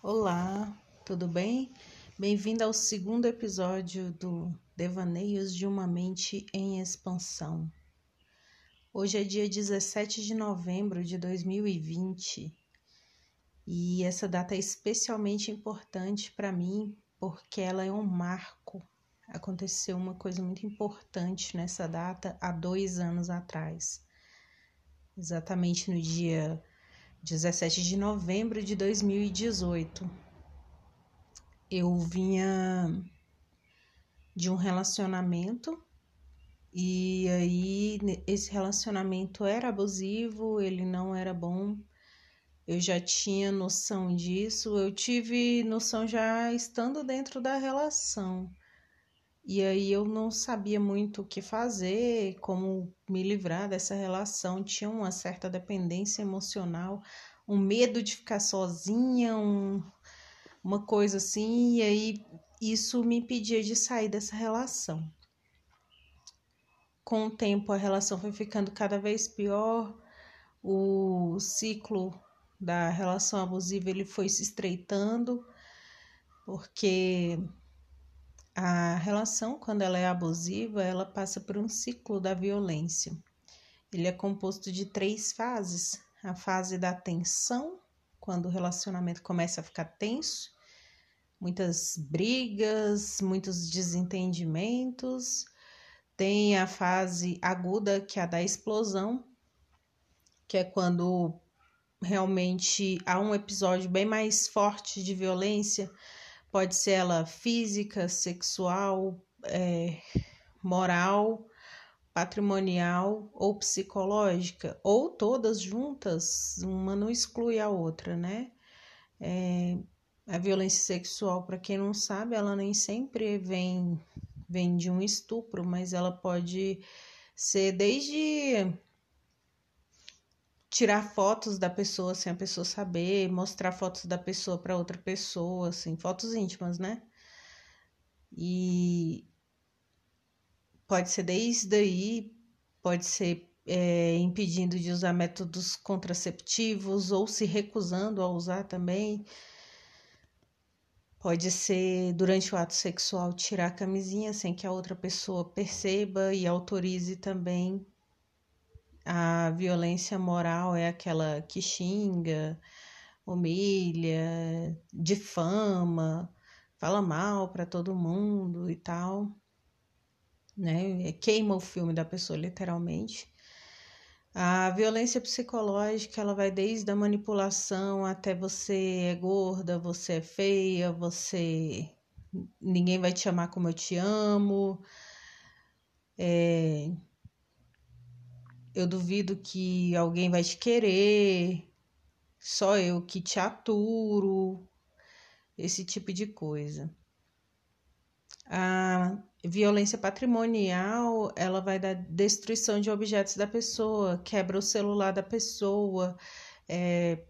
Olá, tudo bem? Bem-vindo ao segundo episódio do Devaneios de uma Mente em Expansão. Hoje é dia 17 de novembro de 2020 e essa data é especialmente importante para mim porque ela é um marco. Aconteceu uma coisa muito importante nessa data há dois anos atrás, exatamente no dia 17 de novembro de 2018. Eu vinha de um relacionamento e aí esse relacionamento era abusivo, ele não era bom. Eu já tinha noção disso, eu tive noção já estando dentro da relação. E aí eu não sabia muito o que fazer, como me livrar dessa relação, tinha uma certa dependência emocional, um medo de ficar sozinha, um, uma coisa assim, e aí isso me impedia de sair dessa relação. Com o tempo a relação foi ficando cada vez pior, o ciclo da relação abusiva ele foi se estreitando, porque a relação, quando ela é abusiva, ela passa por um ciclo da violência. Ele é composto de três fases: a fase da tensão, quando o relacionamento começa a ficar tenso, muitas brigas, muitos desentendimentos. Tem a fase aguda, que é a da explosão, que é quando realmente há um episódio bem mais forte de violência pode ser ela física, sexual, é, moral, patrimonial ou psicológica, ou todas juntas, uma não exclui a outra, né? É, a violência sexual, para quem não sabe, ela nem sempre vem, vem de um estupro, mas ela pode ser desde tirar fotos da pessoa sem a pessoa saber, mostrar fotos da pessoa para outra pessoa, assim, fotos íntimas, né? E pode ser desde aí, pode ser é, impedindo de usar métodos contraceptivos ou se recusando a usar também. Pode ser durante o ato sexual tirar a camisinha sem que a outra pessoa perceba e autorize também a violência moral é aquela que xinga, humilha, difama, fala mal para todo mundo e tal, né? Queima o filme da pessoa literalmente. A violência psicológica, ela vai desde a manipulação até você é gorda, você é feia, você ninguém vai te amar como eu te amo. É, eu duvido que alguém vai te querer, só eu que te aturo, esse tipo de coisa. A violência patrimonial, ela vai dar destruição de objetos da pessoa, quebra o celular da pessoa, é,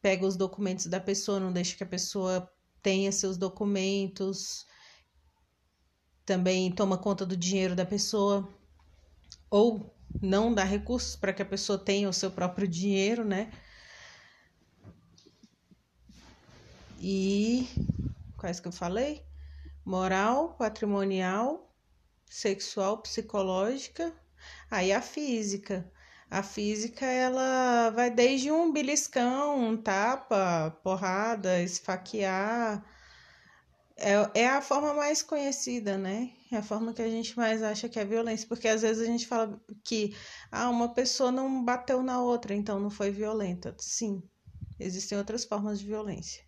pega os documentos da pessoa, não deixa que a pessoa tenha seus documentos, também toma conta do dinheiro da pessoa, ou não dá recursos para que a pessoa tenha o seu próprio dinheiro, né? E quais que eu falei? Moral, patrimonial, sexual, psicológica, aí a física. A física ela vai desde um beliscão, um tapa, porrada, esfaquear, é, é a forma mais conhecida, né? É a forma que a gente mais acha que é violência, porque às vezes a gente fala que ah, uma pessoa não bateu na outra, então não foi violenta. Sim, existem outras formas de violência.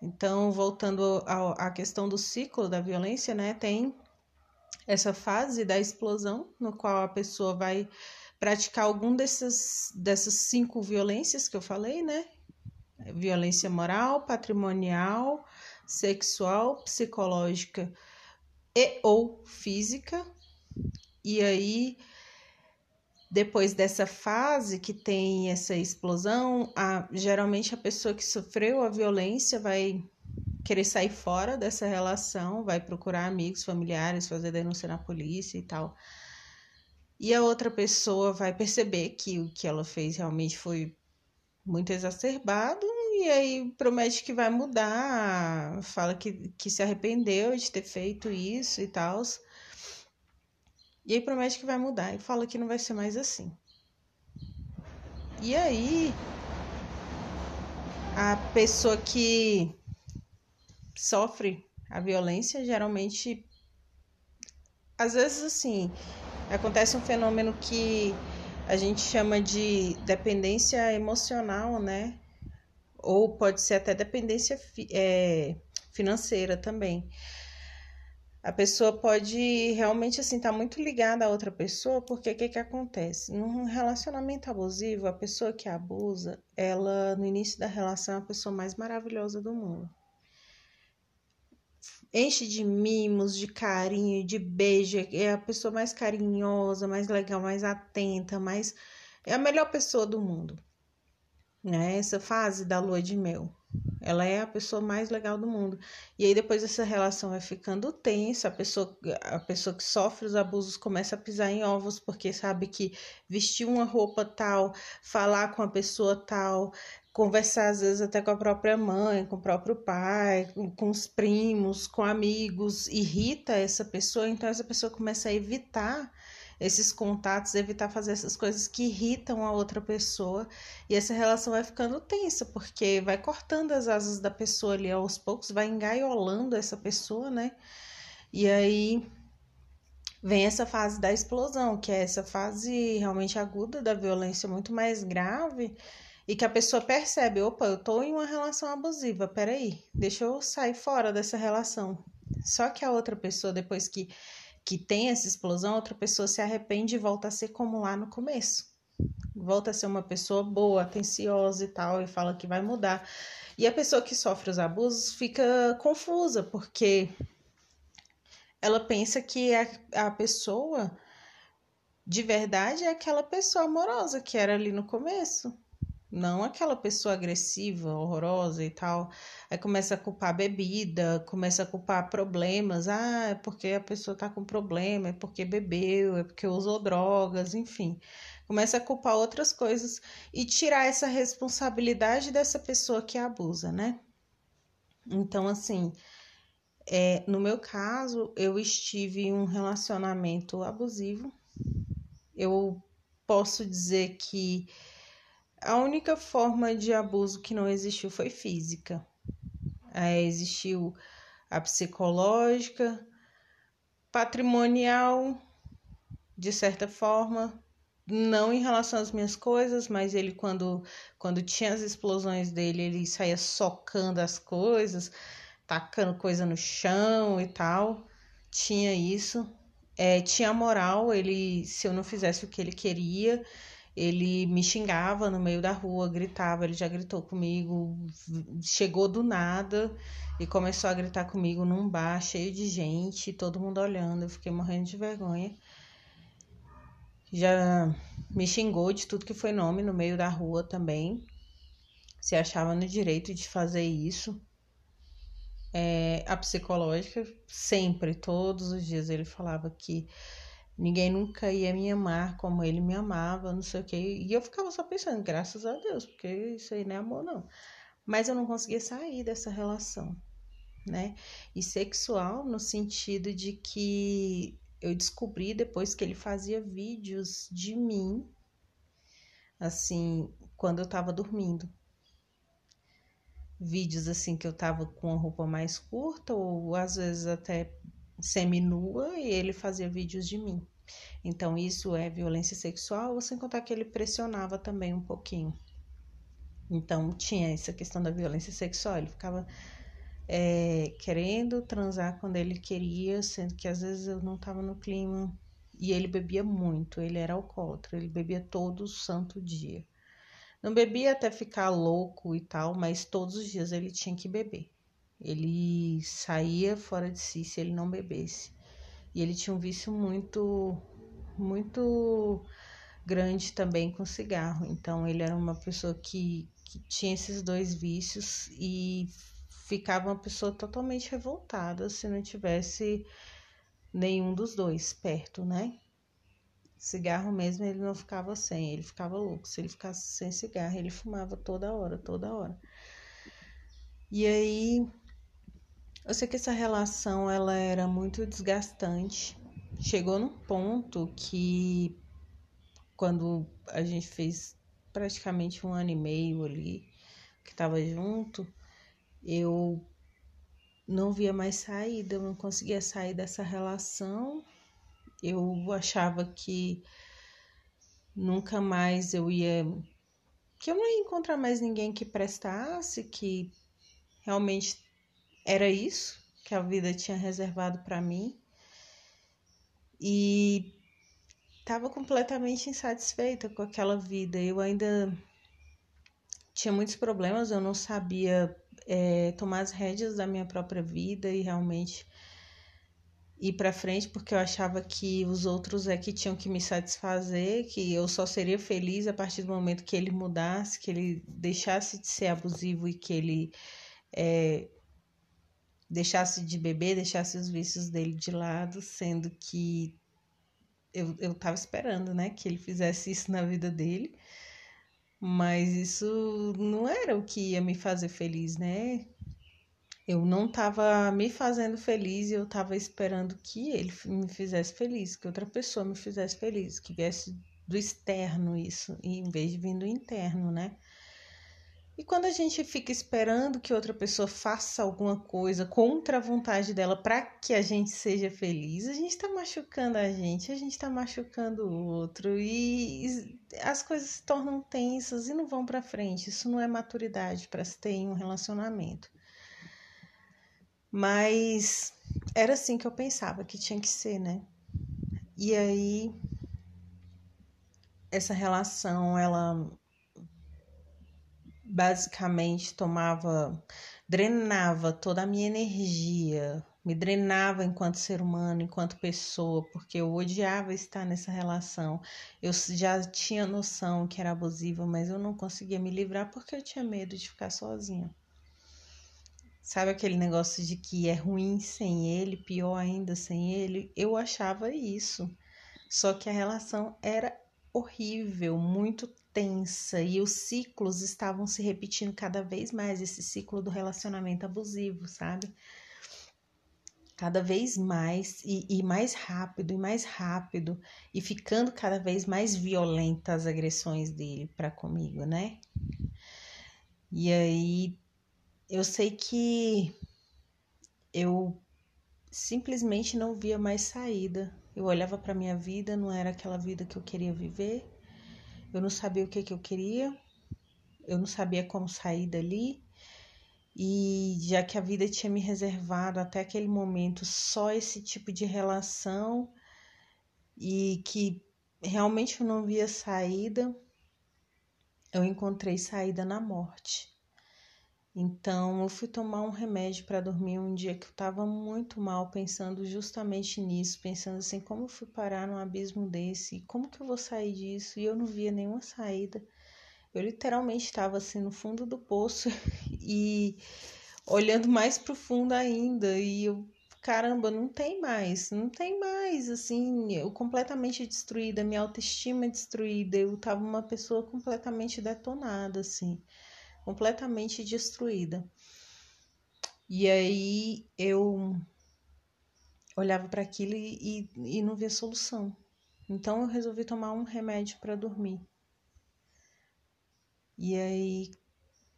Então, voltando à questão do ciclo da violência, né? Tem essa fase da explosão, no qual a pessoa vai praticar algum desses, dessas cinco violências que eu falei, né? Violência moral, patrimonial, sexual, psicológica e ou física. E aí, depois dessa fase que tem essa explosão, a, geralmente a pessoa que sofreu a violência vai querer sair fora dessa relação, vai procurar amigos, familiares, fazer denúncia na polícia e tal. E a outra pessoa vai perceber que o que ela fez realmente foi muito exacerbado e aí promete que vai mudar, fala que, que se arrependeu de ter feito isso e tal. E aí promete que vai mudar e fala que não vai ser mais assim. E aí a pessoa que sofre a violência geralmente às vezes assim acontece um fenômeno que a gente chama de dependência emocional, né? Ou pode ser até dependência é, financeira também. A pessoa pode realmente assim estar tá muito ligada a outra pessoa, porque o que, que acontece? Num relacionamento abusivo, a pessoa que abusa, ela no início da relação é a pessoa mais maravilhosa do mundo enche de mimos, de carinho, de beijo, é a pessoa mais carinhosa, mais legal, mais atenta, mais é a melhor pessoa do mundo. Né? Essa fase da lua de mel. Ela é a pessoa mais legal do mundo. E aí depois essa relação vai ficando tensa, a pessoa, a pessoa que sofre os abusos começa a pisar em ovos porque sabe que vestir uma roupa tal, falar com a pessoa tal, conversar às vezes até com a própria mãe, com o próprio pai, com os primos, com amigos, irrita essa pessoa, então essa pessoa começa a evitar esses contatos, evitar fazer essas coisas que irritam a outra pessoa, e essa relação vai ficando tensa, porque vai cortando as asas da pessoa ali aos poucos, vai engaiolando essa pessoa, né? E aí vem essa fase da explosão, que é essa fase realmente aguda da violência muito mais grave e que a pessoa percebe, opa, eu tô em uma relação abusiva, peraí, deixa eu sair fora dessa relação. Só que a outra pessoa, depois que, que tem essa explosão, outra pessoa se arrepende e volta a ser como lá no começo. Volta a ser uma pessoa boa, atenciosa e tal, e fala que vai mudar. E a pessoa que sofre os abusos fica confusa, porque ela pensa que a, a pessoa de verdade é aquela pessoa amorosa que era ali no começo. Não aquela pessoa agressiva, horrorosa e tal. Aí começa a culpar bebida, começa a culpar problemas. Ah, é porque a pessoa tá com problema, é porque bebeu, é porque usou drogas, enfim. Começa a culpar outras coisas e tirar essa responsabilidade dessa pessoa que abusa, né? Então, assim, é, no meu caso, eu estive em um relacionamento abusivo. Eu posso dizer que a única forma de abuso que não existiu foi física. É, existiu a psicológica, patrimonial, de certa forma, não em relação às minhas coisas, mas ele quando quando tinha as explosões dele, ele saía socando as coisas, tacando coisa no chão e tal. Tinha isso. É, tinha moral, ele se eu não fizesse o que ele queria, ele me xingava no meio da rua, gritava, ele já gritou comigo, chegou do nada e começou a gritar comigo num bar cheio de gente, todo mundo olhando, eu fiquei morrendo de vergonha. Já me xingou de tudo que foi nome no meio da rua também. Se achava no direito de fazer isso. É, a psicológica, sempre, todos os dias, ele falava que Ninguém nunca ia me amar como ele me amava, não sei o quê. E eu ficava só pensando, graças a Deus, porque isso aí não é amor, não. Mas eu não conseguia sair dessa relação, né? E sexual no sentido de que eu descobri depois que ele fazia vídeos de mim, assim, quando eu tava dormindo. Vídeos assim que eu tava com a roupa mais curta ou às vezes até semi-nua e ele fazia vídeos de mim. Então, isso é violência sexual, sem contar que ele pressionava também um pouquinho. Então, tinha essa questão da violência sexual. Ele ficava é, querendo transar quando ele queria, sendo que às vezes eu não estava no clima. E ele bebia muito, ele era alcoólatra, ele bebia todo santo dia. Não bebia até ficar louco e tal, mas todos os dias ele tinha que beber. Ele saía fora de si se ele não bebesse. E ele tinha um vício muito, muito grande também com cigarro. Então ele era uma pessoa que, que tinha esses dois vícios e ficava uma pessoa totalmente revoltada se não tivesse nenhum dos dois perto, né? Cigarro mesmo ele não ficava sem, ele ficava louco. Se ele ficasse sem cigarro, ele fumava toda hora, toda hora. E aí, eu sei que essa relação ela era muito desgastante. Chegou num ponto que quando a gente fez praticamente um ano e meio ali que estava junto, eu não via mais saída, eu não conseguia sair dessa relação. Eu achava que nunca mais eu ia que eu não ia encontrar mais ninguém que prestasse, que realmente era isso que a vida tinha reservado para mim. E estava completamente insatisfeita com aquela vida. Eu ainda tinha muitos problemas, eu não sabia é, tomar as rédeas da minha própria vida e realmente ir para frente, porque eu achava que os outros é que tinham que me satisfazer, que eu só seria feliz a partir do momento que ele mudasse, que ele deixasse de ser abusivo e que ele é, deixasse de beber, deixasse os vícios dele de lado, sendo que eu, eu tava esperando, né, que ele fizesse isso na vida dele. Mas isso não era o que ia me fazer feliz, né? Eu não estava me fazendo feliz e eu estava esperando que ele me fizesse feliz, que outra pessoa me fizesse feliz, que viesse do externo isso, em vez de vir do interno, né? E quando a gente fica esperando que outra pessoa faça alguma coisa contra a vontade dela para que a gente seja feliz, a gente está machucando a gente, a gente está machucando o outro e as coisas se tornam tensas e não vão para frente. Isso não é maturidade para se ter em um relacionamento. Mas era assim que eu pensava que tinha que ser, né? E aí essa relação, ela basicamente tomava, drenava toda a minha energia, me drenava enquanto ser humano, enquanto pessoa, porque eu odiava estar nessa relação. Eu já tinha noção que era abusiva, mas eu não conseguia me livrar porque eu tinha medo de ficar sozinha. Sabe aquele negócio de que é ruim sem ele, pior ainda sem ele? Eu achava isso. Só que a relação era horrível, muito tensa e os ciclos estavam se repetindo cada vez mais esse ciclo do relacionamento abusivo, sabe? Cada vez mais e, e mais rápido e mais rápido e ficando cada vez mais violentas as agressões dele para comigo, né? E aí eu sei que eu simplesmente não via mais saída. Eu olhava para minha vida, não era aquela vida que eu queria viver eu não sabia o que, que eu queria, eu não sabia como sair dali. E já que a vida tinha me reservado até aquele momento só esse tipo de relação e que realmente eu não via saída, eu encontrei saída na morte. Então, eu fui tomar um remédio para dormir um dia que eu estava muito mal, pensando justamente nisso, pensando assim, como eu fui parar num abismo desse, como que eu vou sair disso? E eu não via nenhuma saída. Eu literalmente estava assim no fundo do poço e olhando mais profundo ainda, e eu, caramba, não tem mais, não tem mais, assim, eu completamente destruída, minha autoestima destruída, eu tava uma pessoa completamente detonada, assim completamente destruída. E aí eu olhava para aquilo e, e, e não via solução. Então eu resolvi tomar um remédio para dormir. E aí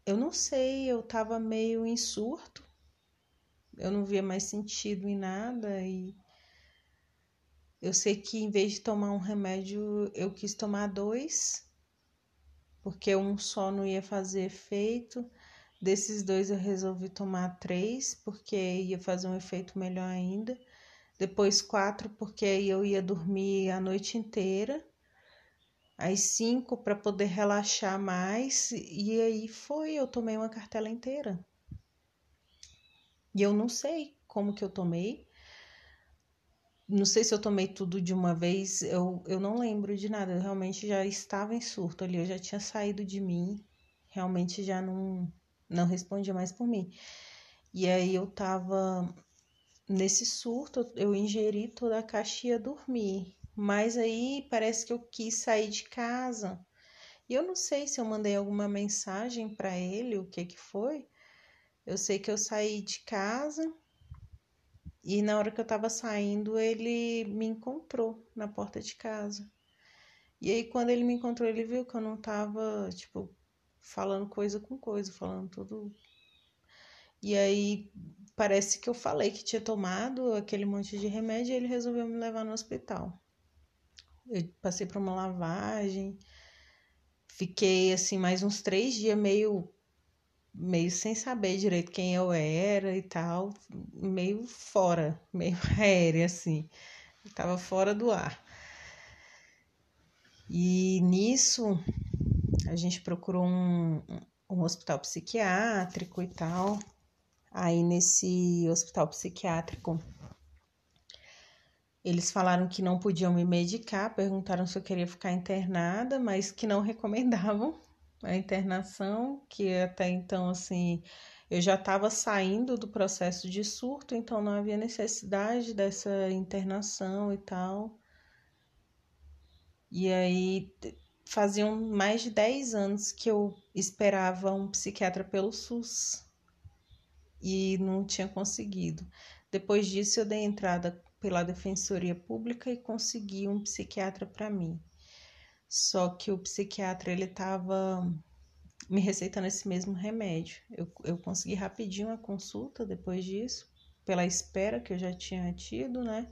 eu não sei, eu tava meio em surto. Eu não via mais sentido em nada e eu sei que em vez de tomar um remédio, eu quis tomar dois porque um só não ia fazer efeito. Desses dois eu resolvi tomar três, porque ia fazer um efeito melhor ainda. Depois quatro, porque aí eu ia dormir a noite inteira. Aí cinco para poder relaxar mais. E aí foi, eu tomei uma cartela inteira. E eu não sei como que eu tomei. Não sei se eu tomei tudo de uma vez, eu, eu não lembro de nada. Eu realmente já estava em surto ali, eu já tinha saído de mim, realmente já não, não respondia mais por mim. E aí eu tava nesse surto, eu ingeri toda a caixa e dormir. Mas aí parece que eu quis sair de casa. E eu não sei se eu mandei alguma mensagem para ele, o que que foi, Eu sei que eu saí de casa e na hora que eu tava saindo, ele me encontrou na porta de casa. E aí, quando ele me encontrou, ele viu que eu não tava, tipo, falando coisa com coisa, falando tudo. E aí, parece que eu falei que tinha tomado aquele monte de remédio e ele resolveu me levar no hospital. Eu passei por uma lavagem, fiquei assim mais uns três dias meio meio sem saber direito quem eu era e tal, meio fora, meio aérea assim, eu tava fora do ar. E nisso a gente procurou um, um hospital psiquiátrico e tal. Aí nesse hospital psiquiátrico eles falaram que não podiam me medicar, perguntaram se eu queria ficar internada, mas que não recomendavam a internação, que até então, assim, eu já estava saindo do processo de surto, então não havia necessidade dessa internação e tal. E aí faziam mais de 10 anos que eu esperava um psiquiatra pelo SUS e não tinha conseguido. Depois disso, eu dei entrada pela Defensoria Pública e consegui um psiquiatra para mim. Só que o psiquiatra ele estava me receitando esse mesmo remédio. Eu, eu consegui rapidinho a consulta depois disso, pela espera que eu já tinha tido, né?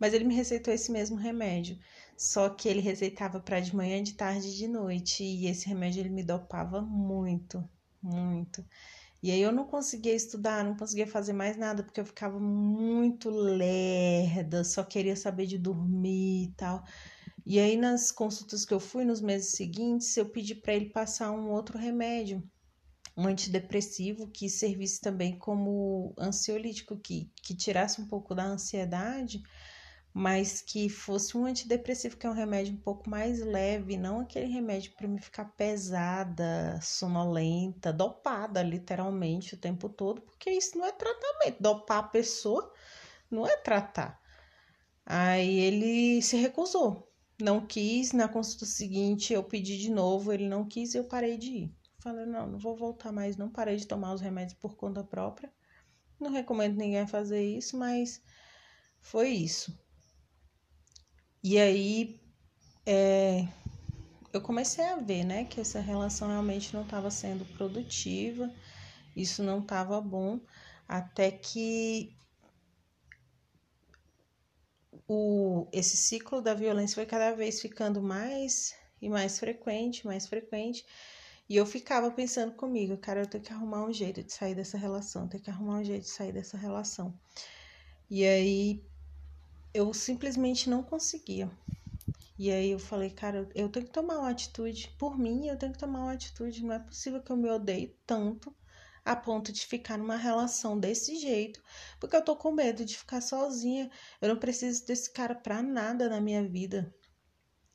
Mas ele me receitou esse mesmo remédio. Só que ele receitava para de manhã, de tarde e de noite. E esse remédio ele me dopava muito, muito. E aí eu não conseguia estudar, não conseguia fazer mais nada, porque eu ficava muito lerda, só queria saber de dormir e tal. E aí, nas consultas que eu fui nos meses seguintes, eu pedi para ele passar um outro remédio, um antidepressivo que servisse também como ansiolítico, que, que tirasse um pouco da ansiedade, mas que fosse um antidepressivo, que é um remédio um pouco mais leve, não aquele remédio para me ficar pesada, sonolenta, dopada literalmente o tempo todo, porque isso não é tratamento. Dopar a pessoa não é tratar. Aí ele se recusou não quis, na consulta seguinte eu pedi de novo, ele não quis e eu parei de ir. Falei, não, não vou voltar mais, não parei de tomar os remédios por conta própria. Não recomendo ninguém fazer isso, mas foi isso. E aí é, eu comecei a ver, né, que essa relação realmente não estava sendo produtiva, isso não estava bom, até que o, esse ciclo da violência foi cada vez ficando mais e mais frequente, mais frequente. E eu ficava pensando comigo, cara, eu tenho que arrumar um jeito de sair dessa relação, tenho que arrumar um jeito de sair dessa relação. E aí eu simplesmente não conseguia. E aí eu falei, cara, eu tenho que tomar uma atitude. Por mim, eu tenho que tomar uma atitude. Não é possível que eu me odeie tanto a ponto de ficar numa relação desse jeito, porque eu tô com medo de ficar sozinha. Eu não preciso desse cara pra nada na minha vida.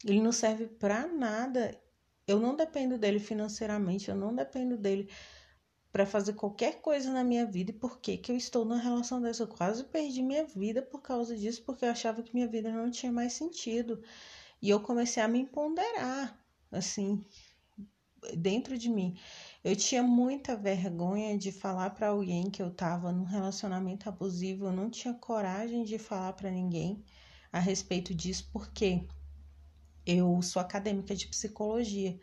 Ele não serve pra nada. Eu não dependo dele financeiramente, eu não dependo dele para fazer qualquer coisa na minha vida. E por que que eu estou numa relação dessa? Eu quase perdi minha vida por causa disso, porque eu achava que minha vida não tinha mais sentido. E eu comecei a me empoderar, assim, dentro de mim. Eu tinha muita vergonha de falar para alguém que eu estava num relacionamento abusivo, eu não tinha coragem de falar para ninguém a respeito disso, porque eu sou acadêmica de psicologia.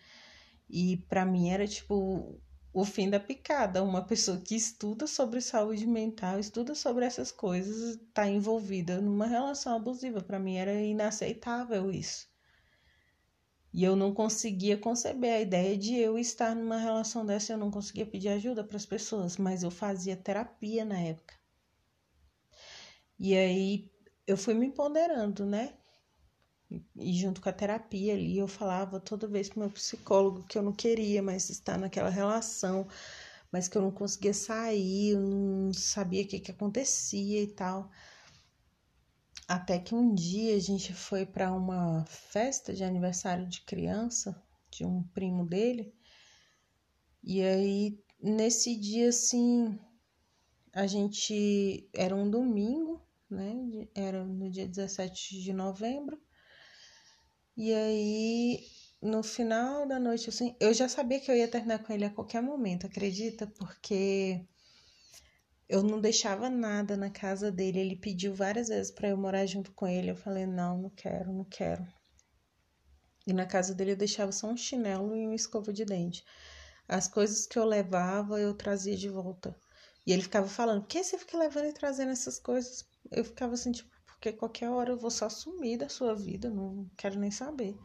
E para mim era tipo o fim da picada, uma pessoa que estuda sobre saúde mental, estuda sobre essas coisas, está envolvida numa relação abusiva, para mim era inaceitável isso. E eu não conseguia conceber a ideia de eu estar numa relação dessa, eu não conseguia pedir ajuda para as pessoas, mas eu fazia terapia na época. E aí eu fui me empoderando, né? E junto com a terapia ali, eu falava toda vez pro meu psicólogo que eu não queria mais estar naquela relação, mas que eu não conseguia sair, eu não sabia o que, que acontecia e tal. Até que um dia a gente foi para uma festa de aniversário de criança de um primo dele. E aí nesse dia assim, a gente era um domingo, né? Era no dia 17 de novembro. E aí no final da noite assim, eu já sabia que eu ia terminar com ele a qualquer momento, acredita? Porque eu não deixava nada na casa dele. Ele pediu várias vezes para eu morar junto com ele. Eu falei: não, não quero, não quero. E na casa dele eu deixava só um chinelo e uma escova de dente. As coisas que eu levava eu trazia de volta. E ele ficava falando: por que você fica levando e trazendo essas coisas? Eu ficava assim, tipo, porque qualquer hora eu vou só sumir da sua vida, não quero nem saber,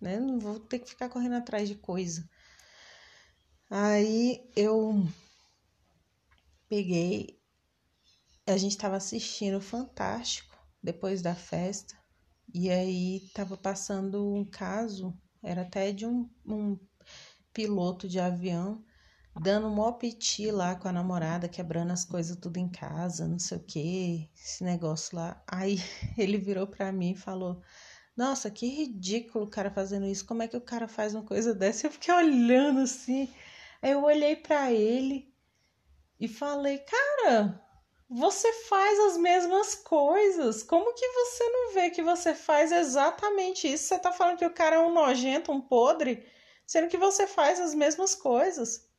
né? Não vou ter que ficar correndo atrás de coisa. Aí eu peguei, a gente estava assistindo Fantástico depois da festa, e aí tava passando um caso, era até de um, um piloto de avião, dando um piti lá com a namorada, quebrando as coisas tudo em casa, não sei o que, esse negócio lá. Aí ele virou pra mim e falou: Nossa, que ridículo o cara fazendo isso, como é que o cara faz uma coisa dessa? Eu fiquei olhando assim, aí eu olhei para ele e falei, cara, você faz as mesmas coisas. Como que você não vê que você faz exatamente isso? Você tá falando que o cara é um nojento, um podre, sendo que você faz as mesmas coisas.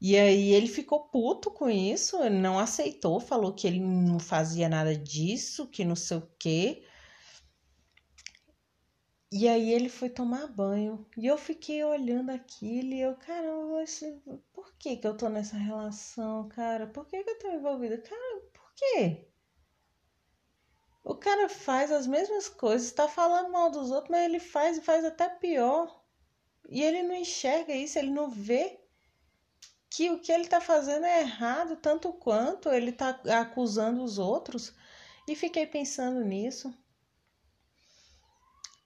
E aí ele ficou puto com isso, não aceitou, falou que ele não fazia nada disso, que não sei o quê. E aí ele foi tomar banho. E eu fiquei olhando aquilo e eu, caramba, por que que eu tô nessa relação, cara? Por que que eu tô envolvida? Cara, por quê? O cara faz as mesmas coisas, tá falando mal dos outros, mas ele faz e faz até pior. E ele não enxerga isso, ele não vê que o que ele tá fazendo é errado, tanto quanto ele tá acusando os outros. E fiquei pensando nisso.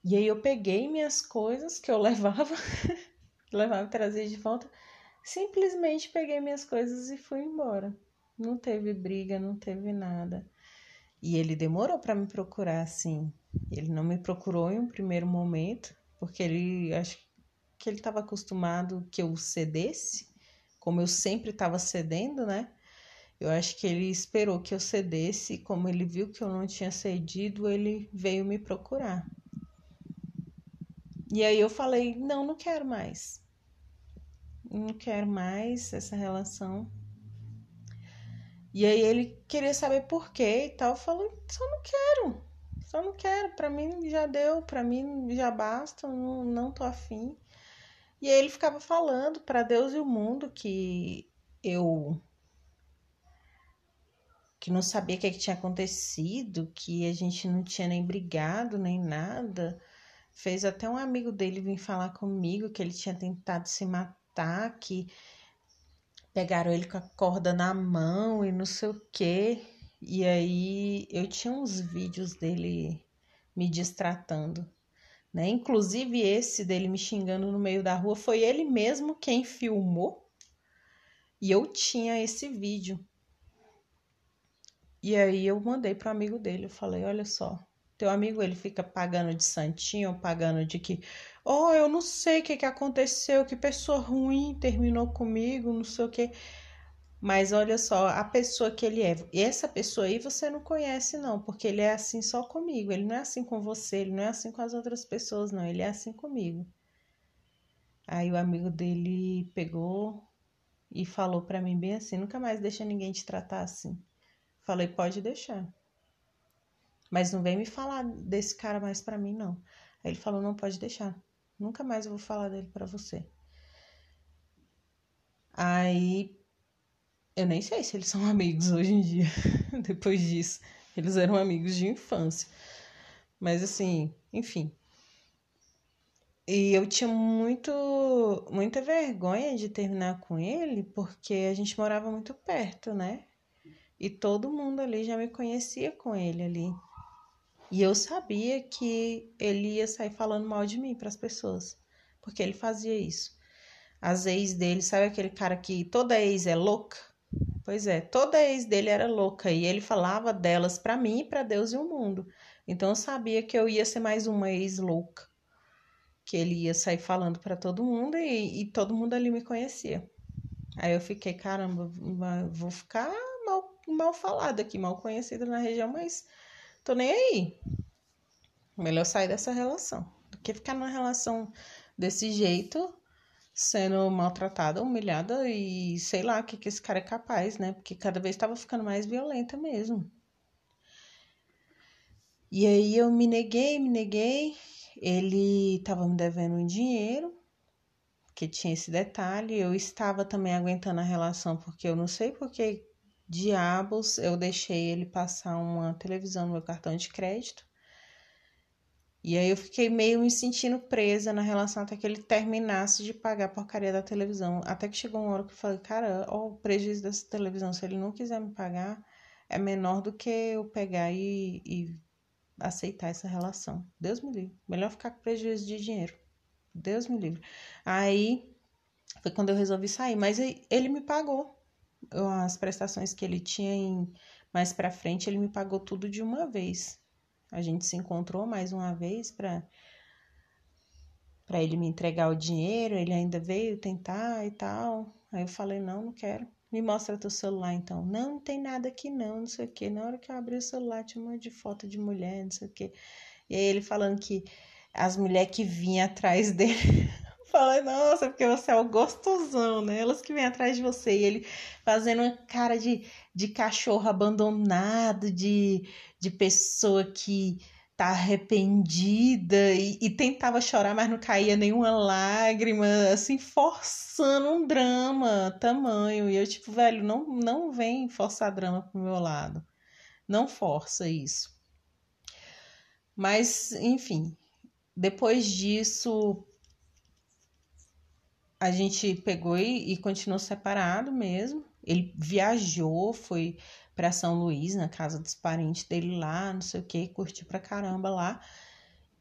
E aí eu peguei minhas coisas que eu levava, levava e trazia de volta, simplesmente peguei minhas coisas e fui embora. Não teve briga, não teve nada. E ele demorou para me procurar assim. Ele não me procurou em um primeiro momento, porque ele acho que ele estava acostumado que eu cedesse, como eu sempre estava cedendo, né? Eu acho que ele esperou que eu cedesse, e como ele viu que eu não tinha cedido, ele veio me procurar. E aí eu falei: não, não quero mais. Não quero mais essa relação. E aí ele queria saber por quê e tal. Eu falei: só não quero. Só não quero. Pra mim já deu, pra mim já basta. Não, não tô afim. E aí ele ficava falando para Deus e o mundo que eu que não sabia o que, é que, tinha acontecido, que a gente não tinha nem brigado, nem nada, Fez até um amigo dele vir falar comigo que ele tinha tentado se matar, que pegaram ele com a corda na mão e não sei o quê. E aí eu tinha uns vídeos dele me distratando, né? Inclusive esse dele me xingando no meio da rua foi ele mesmo quem filmou. E eu tinha esse vídeo. E aí eu mandei pro amigo dele, eu falei, olha só, teu amigo ele fica pagando de santinho, pagando de que, oh, eu não sei o que, que aconteceu, que pessoa ruim terminou comigo, não sei o que. Mas olha só, a pessoa que ele é, e essa pessoa aí você não conhece não, porque ele é assim só comigo, ele não é assim com você, ele não é assim com as outras pessoas não, ele é assim comigo. Aí o amigo dele pegou e falou para mim bem assim, nunca mais deixa ninguém te tratar assim. Falei, pode deixar. Mas não vem me falar desse cara mais para mim, não. Aí ele falou: não pode deixar. Nunca mais eu vou falar dele para você. Aí eu nem sei se eles são amigos hoje em dia, depois disso. Eles eram amigos de infância. Mas assim, enfim. E eu tinha muito, muita vergonha de terminar com ele, porque a gente morava muito perto, né? E todo mundo ali já me conhecia com ele ali. E eu sabia que ele ia sair falando mal de mim para as pessoas, porque ele fazia isso. As ex dele, sabe aquele cara que toda ex é louca? Pois é, toda ex dele era louca e ele falava delas para mim para Deus e o mundo. Então eu sabia que eu ia ser mais uma ex louca, que ele ia sair falando para todo mundo e, e todo mundo ali me conhecia. Aí eu fiquei, caramba, vou ficar mal, mal falada aqui, mal conhecida na região, mas Tô nem aí. Melhor sair dessa relação do que ficar numa relação desse jeito, sendo maltratada, humilhada e sei lá o que, que esse cara é capaz, né? Porque cada vez estava ficando mais violenta mesmo. E aí eu me neguei, me neguei. Ele estava me devendo um dinheiro, que tinha esse detalhe. Eu estava também aguentando a relação, porque eu não sei porque diabos eu deixei ele passar uma televisão no meu cartão de crédito. E aí eu fiquei meio me sentindo presa na relação até que ele terminasse de pagar a porcaria da televisão. Até que chegou uma hora que eu falei, cara, ó, o prejuízo dessa televisão, se ele não quiser me pagar, é menor do que eu pegar e, e aceitar essa relação. Deus me livre. Melhor ficar com prejuízo de dinheiro. Deus me livre. Aí foi quando eu resolvi sair. Mas ele me pagou. As prestações que ele tinha em, mais pra frente, ele me pagou tudo de uma vez. A gente se encontrou mais uma vez para para ele me entregar o dinheiro, ele ainda veio tentar e tal. Aí eu falei: "Não, não quero. Me mostra teu celular então". "Não, não tem nada aqui não, não sei o quê". Na hora que eu abri o celular tinha um monte de foto de mulher, não sei o quê. E aí ele falando que as mulheres que vinham atrás dele Falei, nossa, porque você é o gostosão, né? Elas que vêm atrás de você. E ele fazendo uma cara de, de cachorro abandonado, de, de pessoa que tá arrependida e, e, tentava chorar, mas não caía nenhuma lágrima, assim, forçando um drama tamanho. E eu, tipo, velho, não, não vem forçar drama pro meu lado. Não força isso. Mas, enfim, depois disso, a gente pegou e, e continuou separado mesmo. Ele viajou, foi para São Luís, na casa dos parentes dele lá, não sei o que, curtiu pra caramba lá.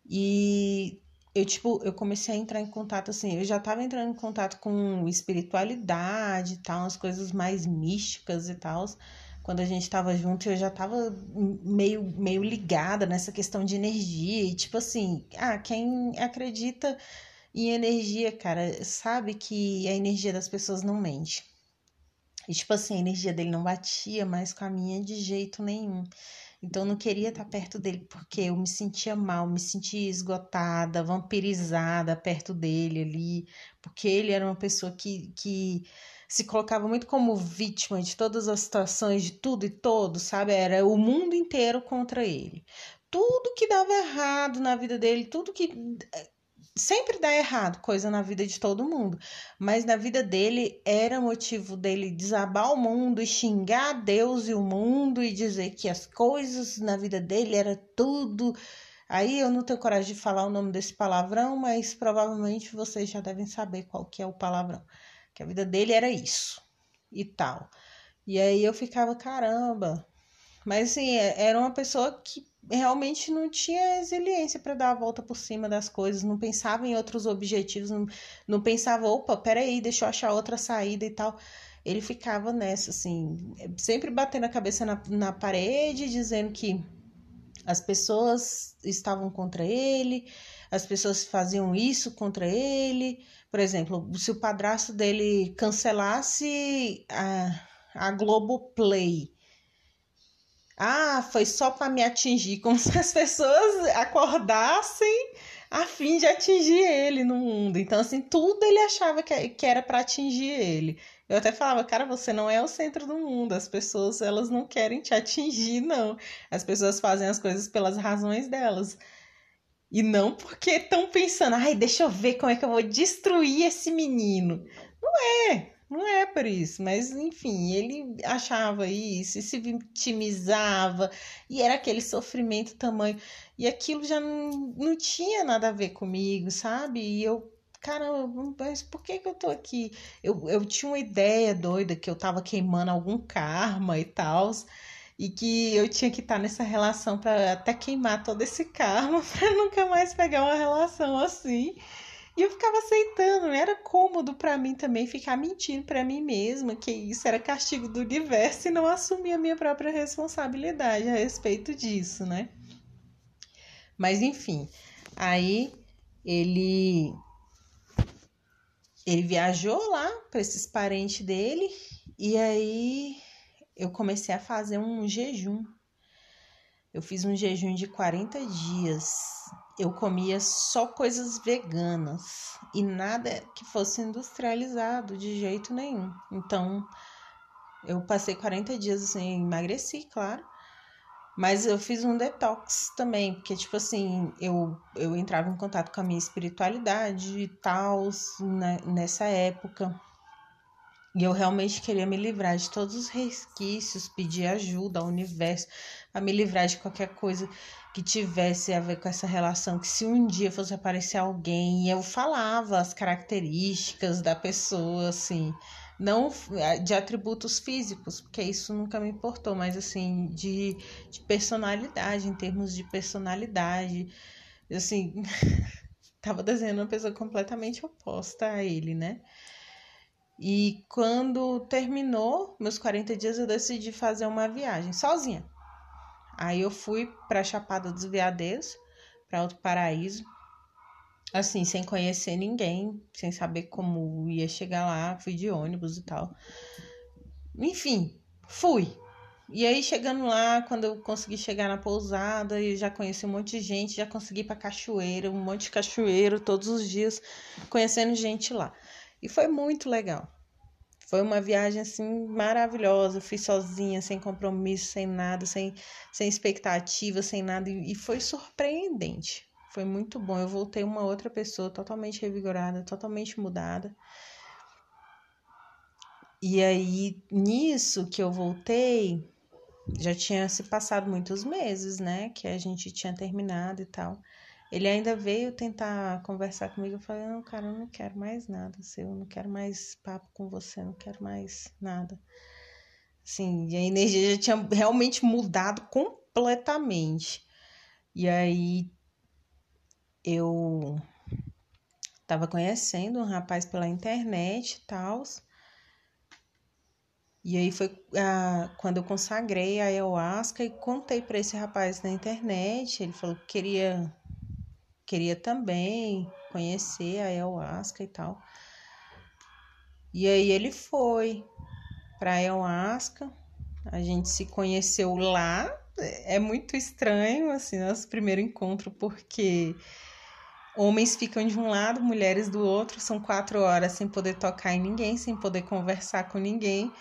E eu, tipo, eu comecei a entrar em contato, assim, eu já tava entrando em contato com espiritualidade e tal, umas coisas mais místicas e tal. Quando a gente tava junto, eu já tava meio, meio ligada nessa questão de energia. E, tipo assim, ah, quem acredita em energia, cara, sabe que a energia das pessoas não mente. E, tipo assim, a energia dele não batia mais com a minha de jeito nenhum. Então, eu não queria estar perto dele porque eu me sentia mal, me sentia esgotada, vampirizada perto dele ali, porque ele era uma pessoa que, que se colocava muito como vítima de todas as situações, de tudo e todos, sabe? Era o mundo inteiro contra ele. Tudo que dava errado na vida dele, tudo que sempre dá errado coisa na vida de todo mundo, mas na vida dele era motivo dele desabar o mundo e xingar Deus e o mundo e dizer que as coisas na vida dele era tudo. Aí eu não tenho coragem de falar o nome desse palavrão, mas provavelmente vocês já devem saber qual que é o palavrão. Que a vida dele era isso e tal. E aí eu ficava, caramba. Mas assim, é, era uma pessoa que realmente não tinha resiliência para dar a volta por cima das coisas, não pensava em outros objetivos, não, não pensava, opa, peraí, deixa eu achar outra saída e tal. Ele ficava nessa, assim, sempre batendo a cabeça na, na parede, dizendo que as pessoas estavam contra ele, as pessoas faziam isso contra ele. Por exemplo, se o padrasto dele cancelasse a, a Globoplay, ah, foi só para me atingir, como se as pessoas acordassem a fim de atingir ele no mundo. Então, assim, tudo ele achava que, era para atingir ele. Eu até falava, cara, você não é o centro do mundo. As pessoas, elas não querem te atingir, não. As pessoas fazem as coisas pelas razões delas. E não porque estão pensando, ai, deixa eu ver como é que eu vou destruir esse menino. Não é. Não é por isso, mas enfim, ele achava isso, e se vitimizava, e era aquele sofrimento tamanho. E aquilo já não, não tinha nada a ver comigo, sabe? E eu, caramba, mas por que, que eu tô aqui? Eu, eu tinha uma ideia doida que eu tava queimando algum karma e tal, e que eu tinha que estar tá nessa relação para até queimar todo esse karma para nunca mais pegar uma relação assim. E eu ficava aceitando, era cômodo para mim também ficar mentindo para mim mesma que isso era castigo do universo e não assumir a minha própria responsabilidade a respeito disso, né? Mas enfim, aí ele ele viajou lá para esses parentes dele e aí eu comecei a fazer um jejum. Eu fiz um jejum de 40 dias eu comia só coisas veganas e nada que fosse industrializado de jeito nenhum. Então, eu passei 40 dias assim, emagreci, claro. Mas eu fiz um detox também, porque, tipo assim, eu, eu entrava em contato com a minha espiritualidade e tal, né, nessa época. E eu realmente queria me livrar de todos os resquícios, pedir ajuda ao universo, a me livrar de qualquer coisa que tivesse a ver com essa relação, que se um dia fosse aparecer alguém, eu falava as características da pessoa, assim, não de atributos físicos, porque isso nunca me importou, mas assim, de, de personalidade, em termos de personalidade, assim, tava desenhando uma pessoa completamente oposta a ele, né? E quando terminou meus 40 dias, eu decidi fazer uma viagem sozinha. Aí eu fui para Chapada dos Veadeiros, para Alto Paraíso, assim, sem conhecer ninguém, sem saber como ia chegar lá, fui de ônibus e tal. Enfim, fui. E aí chegando lá, quando eu consegui chegar na pousada, eu já conheci um monte de gente, já consegui ir para cachoeira, um monte de cachoeiro todos os dias, conhecendo gente lá. E foi muito legal. Foi uma viagem assim maravilhosa. Eu fui sozinha, sem compromisso, sem nada, sem, sem expectativa, sem nada. E foi surpreendente. Foi muito bom. Eu voltei uma outra pessoa totalmente revigorada, totalmente mudada. E aí, nisso que eu voltei, já tinha se passado muitos meses, né? Que a gente tinha terminado e tal. Ele ainda veio tentar conversar comigo. Eu falei: Não, cara, eu não quero mais nada seu, eu não quero mais papo com você, não quero mais nada. Assim, a energia já tinha realmente mudado completamente. E aí eu tava conhecendo um rapaz pela internet e tal. E aí foi ah, quando eu consagrei a ayahuasca e contei para esse rapaz na internet. Ele falou que queria queria também conhecer a ayahuasca e tal. E aí ele foi para ayahuasca, a gente se conheceu lá. É muito estranho assim nosso primeiro encontro porque homens ficam de um lado, mulheres do outro, são quatro horas sem poder tocar em ninguém, sem poder conversar com ninguém.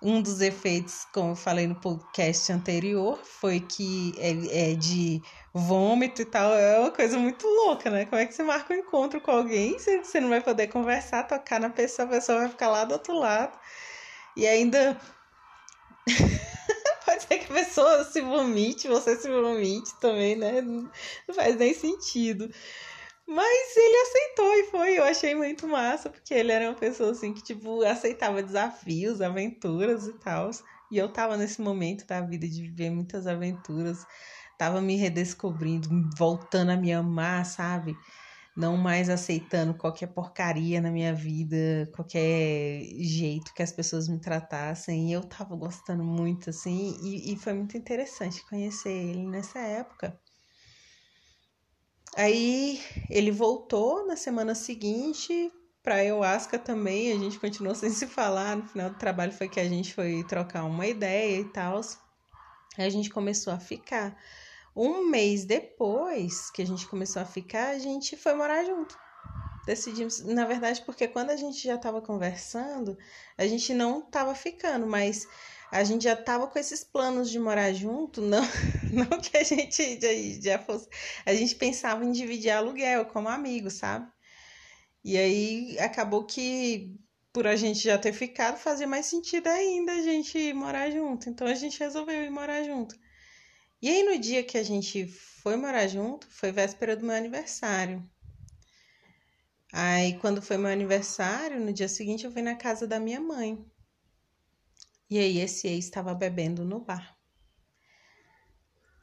Um dos efeitos, como eu falei no podcast anterior, foi que é, de vômito e tal. É uma coisa muito louca, né? Como é que você marca um encontro com alguém se você não vai poder conversar, tocar na pessoa, a pessoa vai ficar lá do outro lado. E ainda. Pode ser que a pessoa se vomite, você se vomite também, né? Não faz nem sentido. Mas ele aceitou e foi. Eu achei muito massa, porque ele era uma pessoa assim que, tipo, aceitava desafios, aventuras e tal. E eu tava nesse momento da vida de viver muitas aventuras. Tava me redescobrindo, voltando a me amar, sabe? Não mais aceitando qualquer porcaria na minha vida, qualquer jeito que as pessoas me tratassem. E eu tava gostando muito, assim, e, e foi muito interessante conhecer ele nessa época. Aí ele voltou na semana seguinte para ayahuasca também, a gente continuou sem se falar. No final do trabalho foi que a gente foi trocar uma ideia e tal. A gente começou a ficar. Um mês depois que a gente começou a ficar, a gente foi morar junto. Decidimos, na verdade, porque quando a gente já estava conversando, a gente não estava ficando, mas a gente já tava com esses planos de morar junto, não, não que a gente já, já fosse. A gente pensava em dividir aluguel como amigo, sabe? E aí acabou que, por a gente já ter ficado, fazia mais sentido ainda a gente morar junto. Então a gente resolveu ir morar junto. E aí no dia que a gente foi morar junto, foi véspera do meu aniversário. Aí quando foi meu aniversário, no dia seguinte eu fui na casa da minha mãe. E aí esse ex estava bebendo no bar,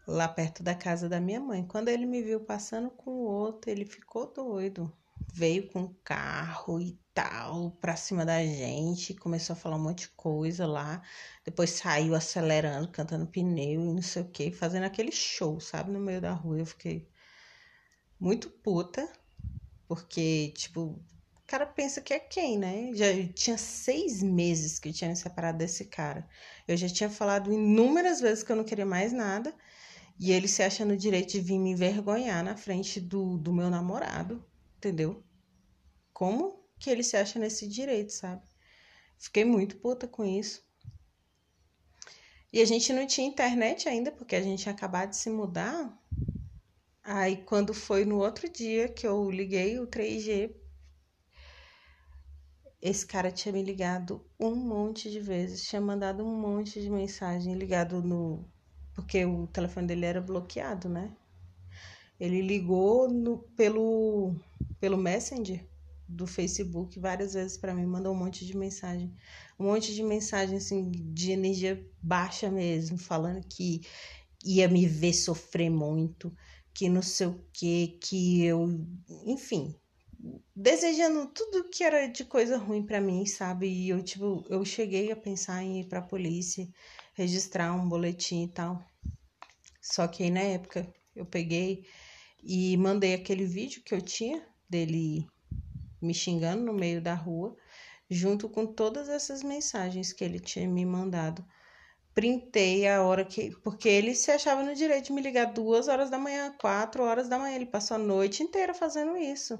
lá perto da casa da minha mãe. Quando ele me viu passando com o outro, ele ficou doido. Veio com o carro e tal pra cima da gente, começou a falar um monte de coisa lá. Depois saiu acelerando, cantando pneu e não sei o que, fazendo aquele show, sabe, no meio da rua. Eu fiquei muito puta, porque, tipo, o cara pensa que é quem, né? Já tinha seis meses que eu tinha me separado desse cara. Eu já tinha falado inúmeras vezes que eu não queria mais nada. E ele se acha no direito de vir me envergonhar na frente do, do meu namorado, entendeu? Como que ele se acha nesse direito, sabe? Fiquei muito puta com isso. E a gente não tinha internet ainda, porque a gente tinha acabado de se mudar. Aí, quando foi no outro dia que eu liguei o 3G, esse cara tinha me ligado um monte de vezes, tinha mandado um monte de mensagem ligado no porque o telefone dele era bloqueado, né? Ele ligou no, pelo, pelo Messenger do Facebook várias vezes para mim, mandou um monte de mensagem. Um monte de mensagem assim de energia baixa mesmo, falando que ia me ver sofrer muito, que não sei o que, que eu, enfim, desejando tudo que era de coisa ruim para mim, sabe? E eu tipo, eu cheguei a pensar em ir para polícia registrar um boletim e tal. Só que aí na época eu peguei e mandei aquele vídeo que eu tinha dele me xingando no meio da rua, junto com todas essas mensagens que ele tinha me mandado. Printei a hora que. Porque ele se achava no direito de me ligar duas horas da manhã, quatro horas da manhã. Ele passou a noite inteira fazendo isso.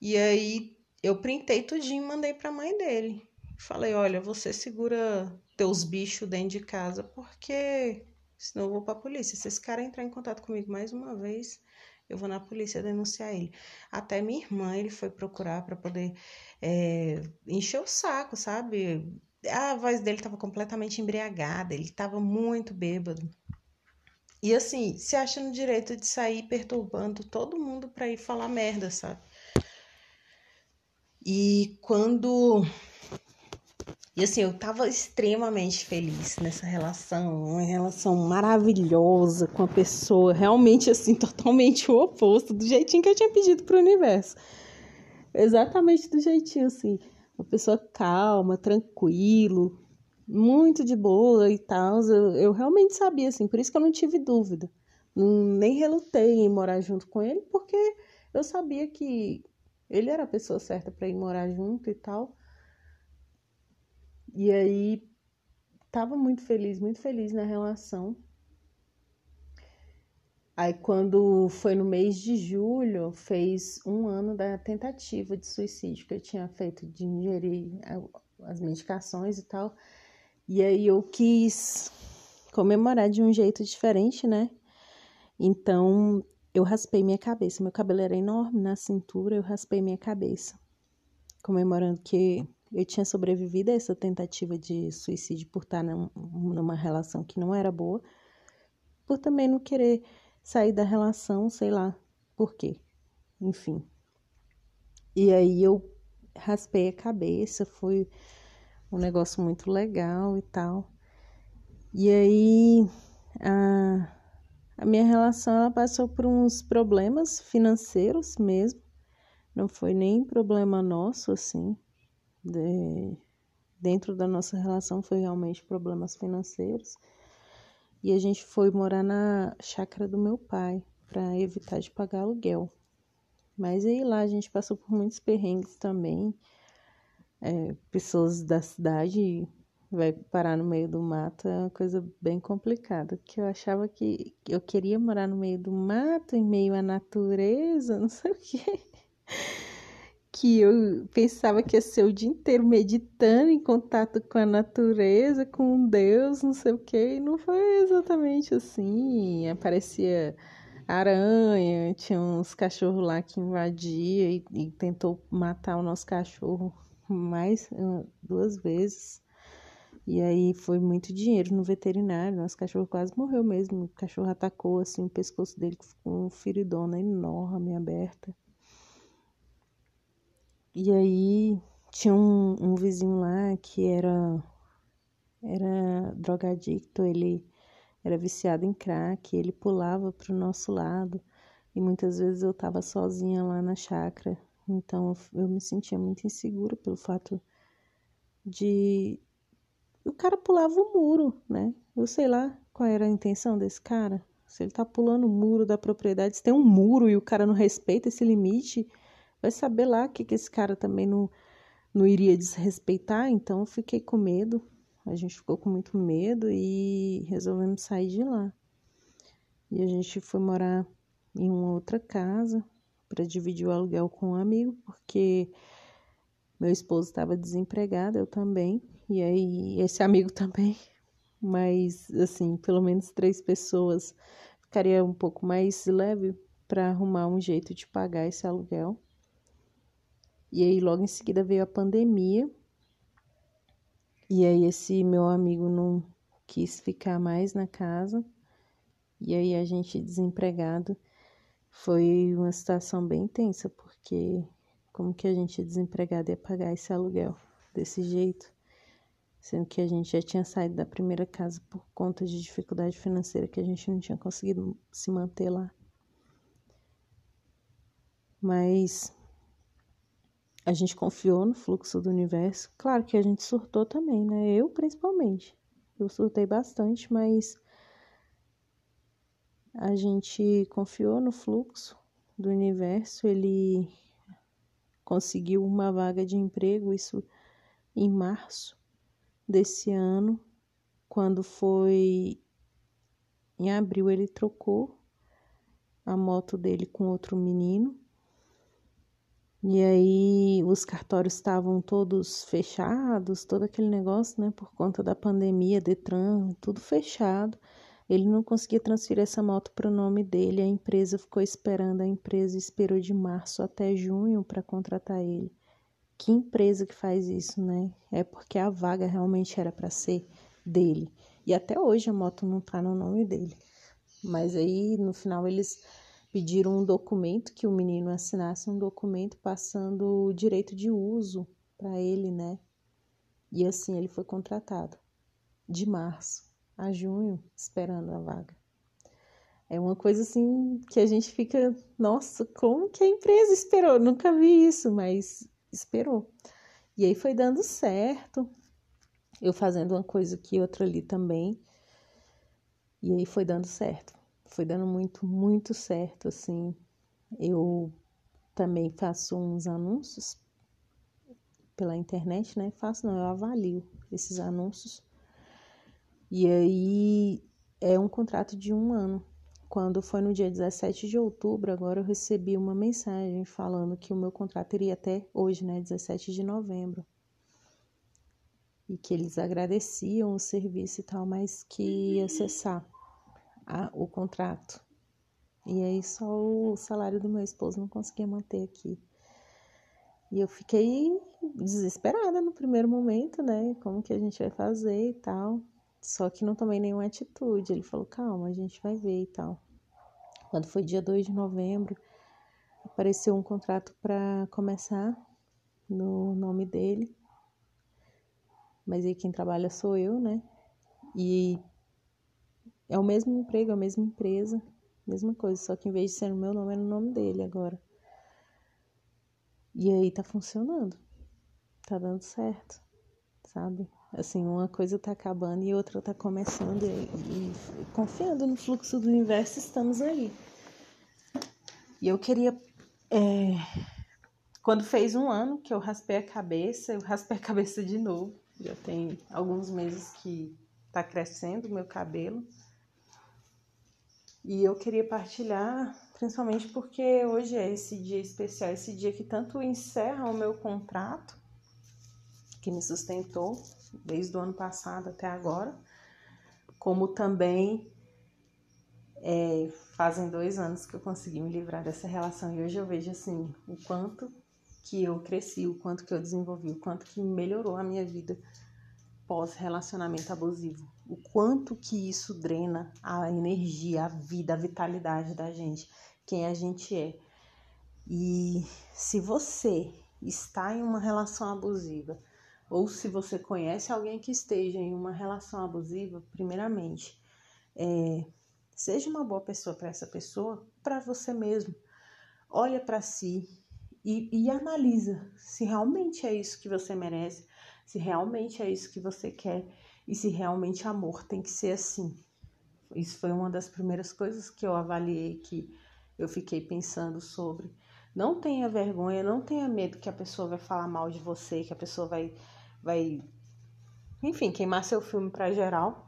E aí eu printei tudinho e mandei pra mãe dele. Falei: olha, você segura teus bichos dentro de casa, porque senão eu vou pra polícia. Se esse cara entrar em contato comigo mais uma vez, eu vou na polícia denunciar ele. Até minha irmã ele foi procurar para poder é, encher o saco, sabe? A voz dele estava completamente embriagada, ele estava muito bêbado. E assim, se acha no direito de sair perturbando todo mundo para ir falar merda, sabe? E quando e assim, eu tava extremamente feliz nessa relação, uma relação maravilhosa com a pessoa, realmente assim, totalmente o oposto, do jeitinho que eu tinha pedido pro universo. Exatamente do jeitinho assim, uma pessoa calma, tranquilo, muito de boa e tal. Eu, eu realmente sabia assim, por isso que eu não tive dúvida. Nem relutei em morar junto com ele, porque eu sabia que ele era a pessoa certa para ir morar junto e tal. E aí tava muito feliz, muito feliz na relação. Aí quando foi no mês de julho, fez um ano da tentativa de suicídio que eu tinha feito de ingerir as medicações e tal. E aí eu quis comemorar de um jeito diferente, né? Então eu raspei minha cabeça. Meu cabelo era enorme na cintura, eu raspei minha cabeça. Comemorando que eu tinha sobrevivido a essa tentativa de suicídio por estar numa relação que não era boa, por também não querer sair da relação, sei lá por quê. Enfim. E aí eu raspei a cabeça, foi um negócio muito legal e tal. E aí a, a minha relação ela passou por uns problemas financeiros mesmo. Não foi nem problema nosso assim, de, dentro da nossa relação foi realmente problemas financeiros. E a gente foi morar na chácara do meu pai para evitar de pagar aluguel. Mas aí lá a gente passou por muitos perrengues também. É, pessoas da cidade vai parar no meio do mato é uma coisa bem complicada, porque eu achava que eu queria morar no meio do mato, em meio à natureza, não sei o quê que eu pensava que ia ser o dia inteiro meditando em contato com a natureza, com Deus, não sei o que, e não foi exatamente assim. Aparecia aranha, tinha uns cachorros lá que invadia e, e tentou matar o nosso cachorro mais duas vezes. E aí foi muito dinheiro no veterinário, nosso cachorro quase morreu mesmo. O cachorro atacou assim o pescoço dele com um feridona enorme aberta. E aí tinha um, um vizinho lá que era, era drogadicto, ele era viciado em crack, ele pulava pro nosso lado e muitas vezes eu tava sozinha lá na chácara, então eu me sentia muito insegura pelo fato de o cara pulava o muro, né? Eu sei lá qual era a intenção desse cara. Se ele tá pulando o muro da propriedade, se tem um muro e o cara não respeita esse limite, Vai saber lá que, que esse cara também não, não iria desrespeitar, então eu fiquei com medo. A gente ficou com muito medo e resolvemos sair de lá. E a gente foi morar em uma outra casa para dividir o aluguel com um amigo, porque meu esposo estava desempregado, eu também, e aí esse amigo também, mas assim, pelo menos três pessoas ficaria um pouco mais leve para arrumar um jeito de pagar esse aluguel. E aí logo em seguida veio a pandemia. E aí esse meu amigo não quis ficar mais na casa. E aí a gente desempregado foi uma situação bem tensa, porque como que a gente desempregado ia pagar esse aluguel desse jeito? Sendo que a gente já tinha saído da primeira casa por conta de dificuldade financeira que a gente não tinha conseguido se manter lá. Mas a gente confiou no fluxo do universo. Claro que a gente surtou também, né? Eu principalmente. Eu surtei bastante, mas a gente confiou no fluxo do universo. Ele conseguiu uma vaga de emprego, isso em março desse ano. Quando foi em abril, ele trocou a moto dele com outro menino e aí os cartórios estavam todos fechados, todo aquele negócio, né, por conta da pandemia, Detran, tudo fechado. Ele não conseguia transferir essa moto para o nome dele, a empresa ficou esperando, a empresa esperou de março até junho para contratar ele. Que empresa que faz isso, né? É porque a vaga realmente era para ser dele. E até hoje a moto não está no nome dele. Mas aí no final eles pediram um documento que o menino assinasse um documento passando o direito de uso para ele, né? E assim ele foi contratado de março a junho, esperando a vaga. É uma coisa assim que a gente fica, nossa, como que a empresa esperou? Nunca vi isso, mas esperou. E aí foi dando certo. Eu fazendo uma coisa aqui, outra ali também. E aí foi dando certo foi dando muito, muito certo, assim. Eu também faço uns anúncios pela internet, né? Faço não, eu avalio esses anúncios. E aí é um contrato de um ano. Quando foi no dia 17 de outubro, agora eu recebi uma mensagem falando que o meu contrato iria até hoje, né? 17 de novembro. E que eles agradeciam o serviço e tal, mas que ia cessar a, o contrato. E aí só o salário do meu esposo não conseguia manter aqui. E eu fiquei desesperada no primeiro momento, né? Como que a gente vai fazer e tal. Só que não tomei nenhuma atitude. Ele falou: calma, a gente vai ver e tal. Quando foi dia 2 de novembro, apareceu um contrato para começar no nome dele. Mas aí quem trabalha sou eu, né? E é o mesmo emprego, a mesma empresa, mesma coisa, só que em vez de ser no meu nome, é no nome dele agora. E aí tá funcionando. Tá dando certo, sabe? Assim, uma coisa tá acabando e outra tá começando. E, e confiando no fluxo do universo, estamos aí. E eu queria. É, quando fez um ano que eu raspei a cabeça, eu raspei a cabeça de novo. Já tem alguns meses que tá crescendo o meu cabelo. E eu queria partilhar, principalmente porque hoje é esse dia especial, esse dia que tanto encerra o meu contrato, que me sustentou desde o ano passado até agora, como também é, fazem dois anos que eu consegui me livrar dessa relação. E hoje eu vejo assim o quanto que eu cresci, o quanto que eu desenvolvi, o quanto que melhorou a minha vida pós-relacionamento abusivo. O quanto que isso drena a energia, a vida, a vitalidade da gente, quem a gente é. E se você está em uma relação abusiva, ou se você conhece alguém que esteja em uma relação abusiva, primeiramente, é, seja uma boa pessoa para essa pessoa, para você mesmo. Olha para si e, e analisa se realmente é isso que você merece, se realmente é isso que você quer e se realmente amor tem que ser assim. Isso foi uma das primeiras coisas que eu avaliei que eu fiquei pensando sobre. Não tenha vergonha, não tenha medo que a pessoa vai falar mal de você, que a pessoa vai vai enfim, queimar seu filme para geral.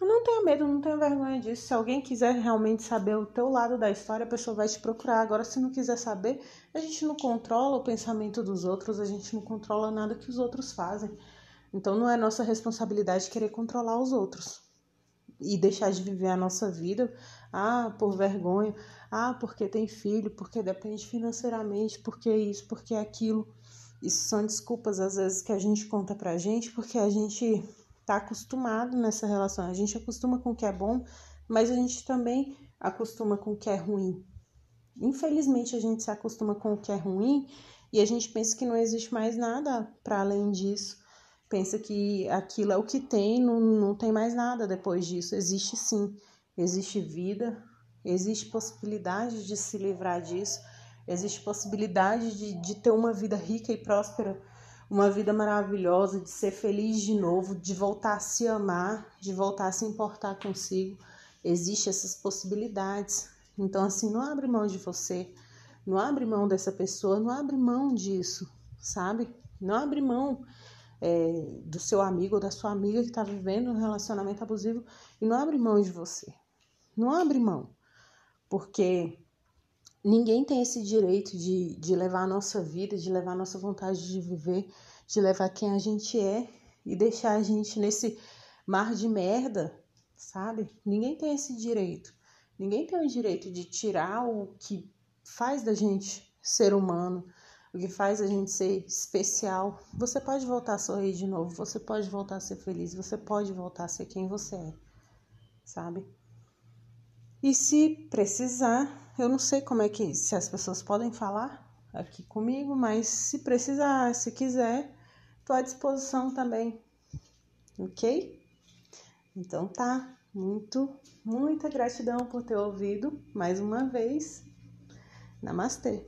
Não tenha medo, não tenha vergonha disso. Se alguém quiser realmente saber o teu lado da história, a pessoa vai te procurar. Agora, se não quiser saber, a gente não controla o pensamento dos outros, a gente não controla nada que os outros fazem. Então, não é nossa responsabilidade querer controlar os outros e deixar de viver a nossa vida, ah, por vergonha, ah, porque tem filho, porque depende financeiramente, porque isso, porque aquilo. Isso são desculpas às vezes que a gente conta pra gente porque a gente tá acostumado nessa relação. A gente acostuma com o que é bom, mas a gente também acostuma com o que é ruim. Infelizmente a gente se acostuma com o que é ruim e a gente pensa que não existe mais nada para além disso. Pensa que aquilo é o que tem, não, não tem mais nada depois disso. Existe sim, existe vida, existe possibilidade de se livrar disso, existe possibilidade de, de ter uma vida rica e próspera uma vida maravilhosa, de ser feliz de novo, de voltar a se amar, de voltar a se importar consigo. Existem essas possibilidades. Então, assim, não abre mão de você, não abre mão dessa pessoa, não abre mão disso, sabe? Não abre mão é, do seu amigo ou da sua amiga que está vivendo um relacionamento abusivo e não abre mão de você. Não abre mão, porque Ninguém tem esse direito de, de levar a nossa vida, de levar a nossa vontade de viver, de levar quem a gente é e deixar a gente nesse mar de merda, sabe? Ninguém tem esse direito. Ninguém tem o direito de tirar o que faz da gente ser humano, o que faz a gente ser especial. Você pode voltar a sorrir de novo, você pode voltar a ser feliz, você pode voltar a ser quem você é, sabe? E se precisar, eu não sei como é que se as pessoas podem falar aqui comigo, mas se precisar, se quiser, estou à disposição também. OK? Então tá. Muito, muita gratidão por ter ouvido mais uma vez. Namastê.